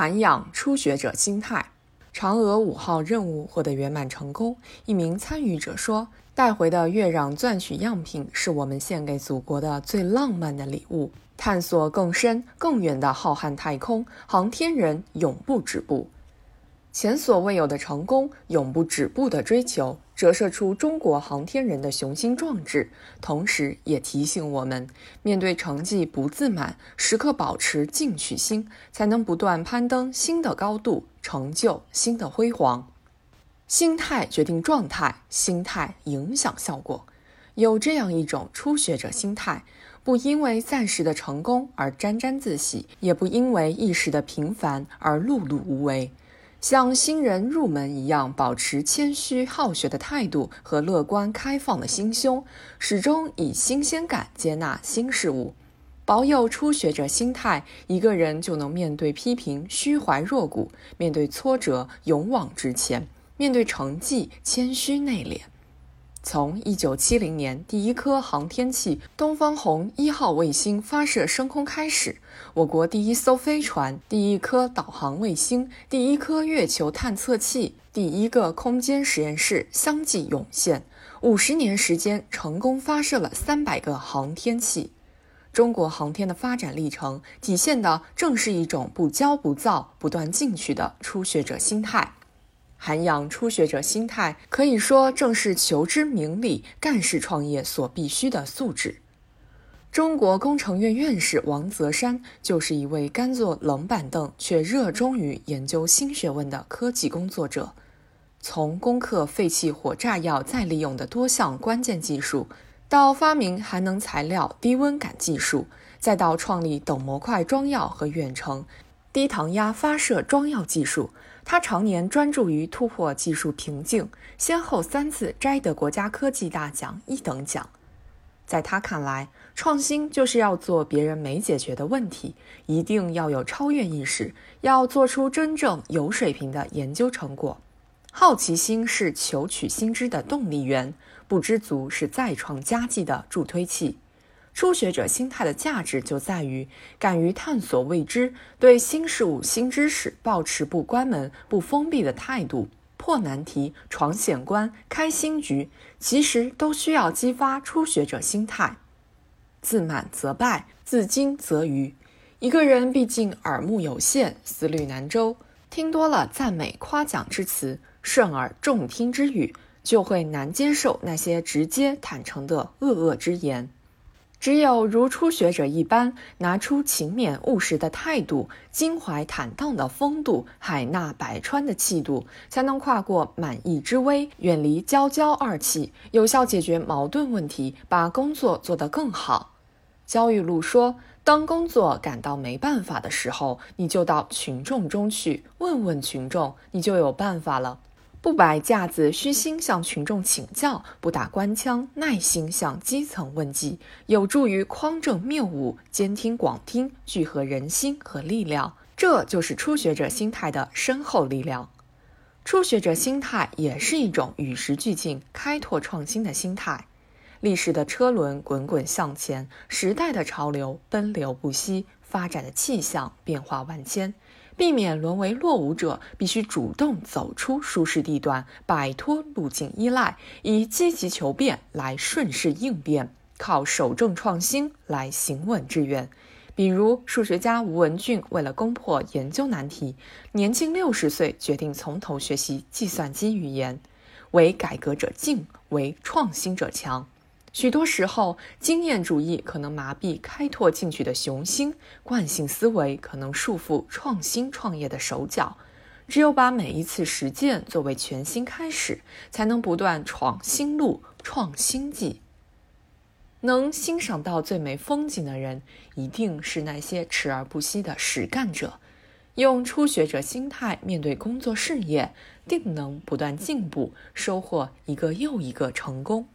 涵养初学者心态。嫦娥五号任务获得圆满成功。一名参与者说：“带回的月壤钻取样品是我们献给祖国的最浪漫的礼物。探索更深更远的浩瀚太空，航天人永不止步。”前所未有的成功，永不止步的追求，折射出中国航天人的雄心壮志，同时也提醒我们，面对成绩不自满，时刻保持进取心，才能不断攀登新的高度，成就新的辉煌。心态决定状态，心态影响效果。有这样一种初学者心态，不因为暂时的成功而沾沾自喜，也不因为一时的平凡而碌碌无为。像新人入门一样，保持谦虚好学的态度和乐观开放的心胸，始终以新鲜感接纳新事物，保有初学者心态，一个人就能面对批评虚怀若谷，面对挫折勇往直前，面对成绩谦虚内敛。从一九七零年第一颗航天器东方红一号卫星发射升空开始，我国第一艘飞船、第一颗导航卫星、第一颗月球探测器、第一个空间实验室相继涌现。五十年时间，成功发射了三百个航天器。中国航天的发展历程，体现的正是一种不骄不躁、不断进取的初学者心态。涵养初学者心态，可以说正是求知明理、干事创业所必须的素质。中国工程院院士王泽山就是一位甘坐冷板凳却热衷于研究新学问的科技工作者。从攻克废弃火炸药再利用的多项关键技术，到发明含能材料低温感技术，再到创立等模块装药和远程低糖压发射装药技术。他常年专注于突破技术瓶颈，先后三次摘得国家科技大奖一等奖。在他看来，创新就是要做别人没解决的问题，一定要有超越意识，要做出真正有水平的研究成果。好奇心是求取新知的动力源，不知足是再创佳绩的助推器。初学者心态的价值就在于敢于探索未知，对新事物、新知识保持不关门、不封闭的态度，破难题、闯险关、开新局，其实都需要激发初学者心态。自满则败，自矜则愚。一个人毕竟耳目有限，思虑难周，听多了赞美夸奖之词，顺耳众听之语，就会难接受那些直接坦诚的恶恶之言。只有如初学者一般，拿出勤勉务实的态度，襟怀坦荡的风度，海纳百川的气度，才能跨过满意之危，远离骄骄二气，有效解决矛盾问题，把工作做得更好。焦裕禄说：“当工作感到没办法的时候，你就到群众中去问问群众，你就有办法了。”不摆架子，虚心向群众请教；不打官腔，耐心向基层问计，有助于匡正谬误、兼听广听、聚合人心和力量。这就是初学者心态的深厚力量。初学者心态也是一种与时俱进、开拓创新的心态。历史的车轮滚滚向前，时代的潮流奔流不息，发展的气象变化万千。避免沦为落伍者，必须主动走出舒适地段，摆脱路径依赖，以积极求变来顺势应变，靠守正创新来行稳致远。比如，数学家吴文俊为了攻破研究难题，年近六十岁决定从头学习计算机语言。为改革者进，为创新者强。许多时候，经验主义可能麻痹开拓进取的雄心，惯性思维可能束缚创新创业的手脚。只有把每一次实践作为全新开始，才能不断闯新路、创新迹。能欣赏到最美风景的人，一定是那些持而不息的实干者。用初学者心态面对工作事业，定能不断进步，收获一个又一个成功。